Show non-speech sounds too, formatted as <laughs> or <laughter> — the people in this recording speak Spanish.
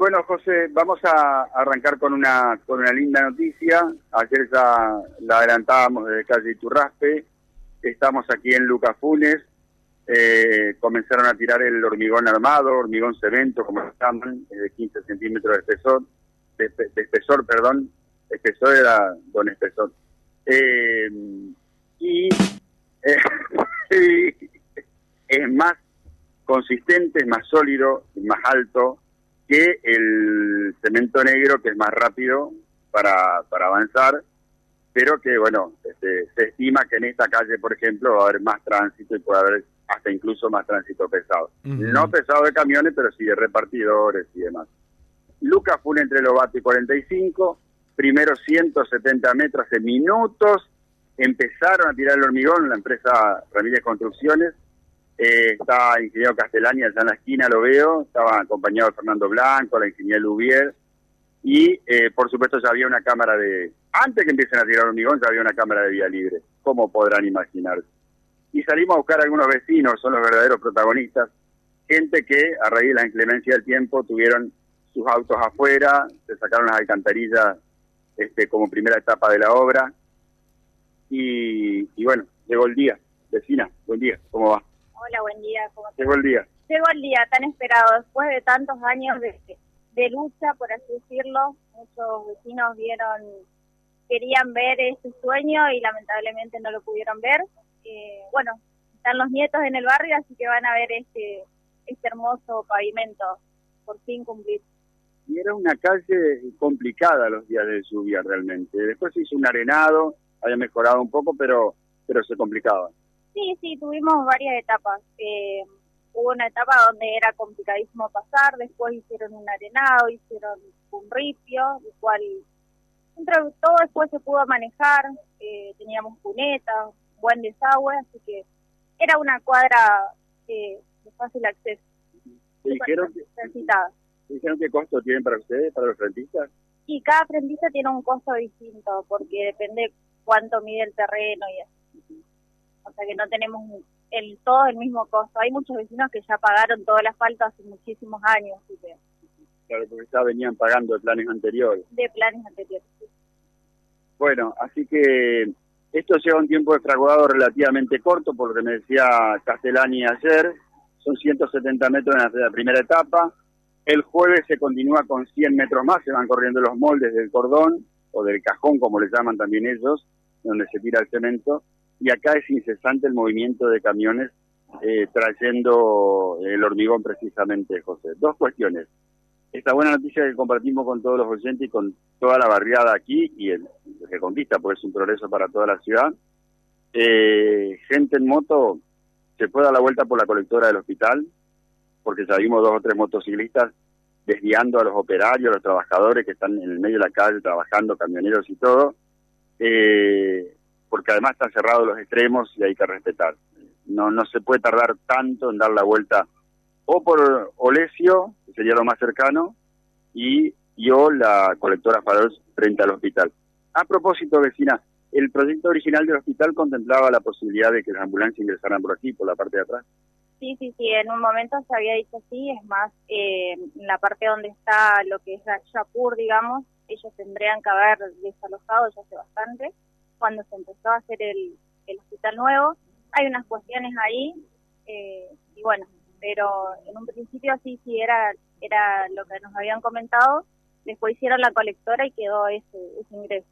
Bueno, José, vamos a arrancar con una con una linda noticia. Ayer ya la adelantábamos desde calle Iturraspe. Estamos aquí en Lucas Funes. Eh, comenzaron a tirar el hormigón armado, hormigón cemento, como lo llaman, de 15 centímetros de espesor, de, espesor, perdón, espesor era don espesor. Eh, y eh, <laughs> es más consistente, es más sólido, es más alto que el cemento negro, que es más rápido para, para avanzar, pero que, bueno, este, se estima que en esta calle, por ejemplo, va a haber más tránsito y puede haber hasta incluso más tránsito pesado. No pesado de camiones, pero sí de repartidores y demás. Lucas fue entre Lobato y 45, primero 170 metros en minutos, empezaron a tirar el hormigón, la empresa Ramírez Construcciones, eh, está ingeniero Castellani allá en la esquina, lo veo, estaba acompañado de Fernando Blanco, la ingeniera Lubier, y eh, por supuesto ya había una cámara de, antes que empiecen a tirar hormigón, ya había una cámara de vía libre, como podrán imaginar. Y salimos a buscar a algunos vecinos, son los verdaderos protagonistas, gente que a raíz de la inclemencia del tiempo tuvieron sus autos afuera, se sacaron las alcantarillas este, como primera etapa de la obra, y bueno, llegó el día. Vecina, buen día, ¿cómo va? Hola, buen día. ¿cómo Llegó el día. Llegó el día tan esperado. Después de tantos años de, de lucha, por así decirlo, muchos vecinos vieron, querían ver ese sueño y lamentablemente no lo pudieron ver. Eh, bueno, están los nietos en el barrio, así que van a ver este, este hermoso pavimento por fin cumplir. Y era una calle complicada los días de lluvia realmente. Después se hizo un arenado, había mejorado un poco, pero, pero se complicaba. Sí, sí, tuvimos varias etapas. Eh, hubo una etapa donde era complicadísimo pasar, después hicieron un arenado, hicieron un ripio, el cual entre todo después se pudo manejar, eh, teníamos cunetas, buen desagüe, así que era una cuadra eh, de fácil acceso. dijeron, ¿Dijeron qué costo tienen para ustedes, para los frentistas? Y cada frentista tiene un costo distinto, porque depende cuánto mide el terreno y así o sea que no tenemos el todo el mismo costo. Hay muchos vecinos que ya pagaron toda la falta hace muchísimos años. Así que... Claro, porque ya venían pagando de planes anteriores. De planes anteriores, sí. Bueno, así que esto lleva un tiempo de fraguado relativamente corto, por lo que me decía Castellani ayer, son 170 metros en la primera etapa. El jueves se continúa con 100 metros más, se van corriendo los moldes del cordón o del cajón, como le llaman también ellos, donde se tira el cemento y acá es incesante el movimiento de camiones eh, trayendo el hormigón precisamente, José. Dos cuestiones. Esta buena noticia que compartimos con todos los oyentes y con toda la barriada aquí y el, que conquista, pues es un progreso para toda la ciudad. Eh, gente en moto se puede dar la vuelta por la colectora del hospital, porque ya vimos dos o tres motociclistas desviando a los operarios, a los trabajadores que están en el medio de la calle trabajando, camioneros y todo. Eh, porque además están cerrados los extremos y hay que respetar. No, no se puede tardar tanto en dar la vuelta o por Olesio, que sería lo más cercano, y yo la colectora Farols frente al hospital. A propósito, vecina, el proyecto original del hospital contemplaba la posibilidad de que las ambulancias ingresaran por aquí, por la parte de atrás. Sí, sí, sí, en un momento se había dicho sí, es más, eh, en la parte donde está lo que es la Chapur, digamos, ellos tendrían que haber desalojado ya hace bastante, cuando se empezó a hacer el, el hospital nuevo. Hay unas cuestiones ahí, eh, y bueno, pero en un principio sí, sí era, era lo que nos habían comentado. Después hicieron la colectora y quedó ese, ese ingreso.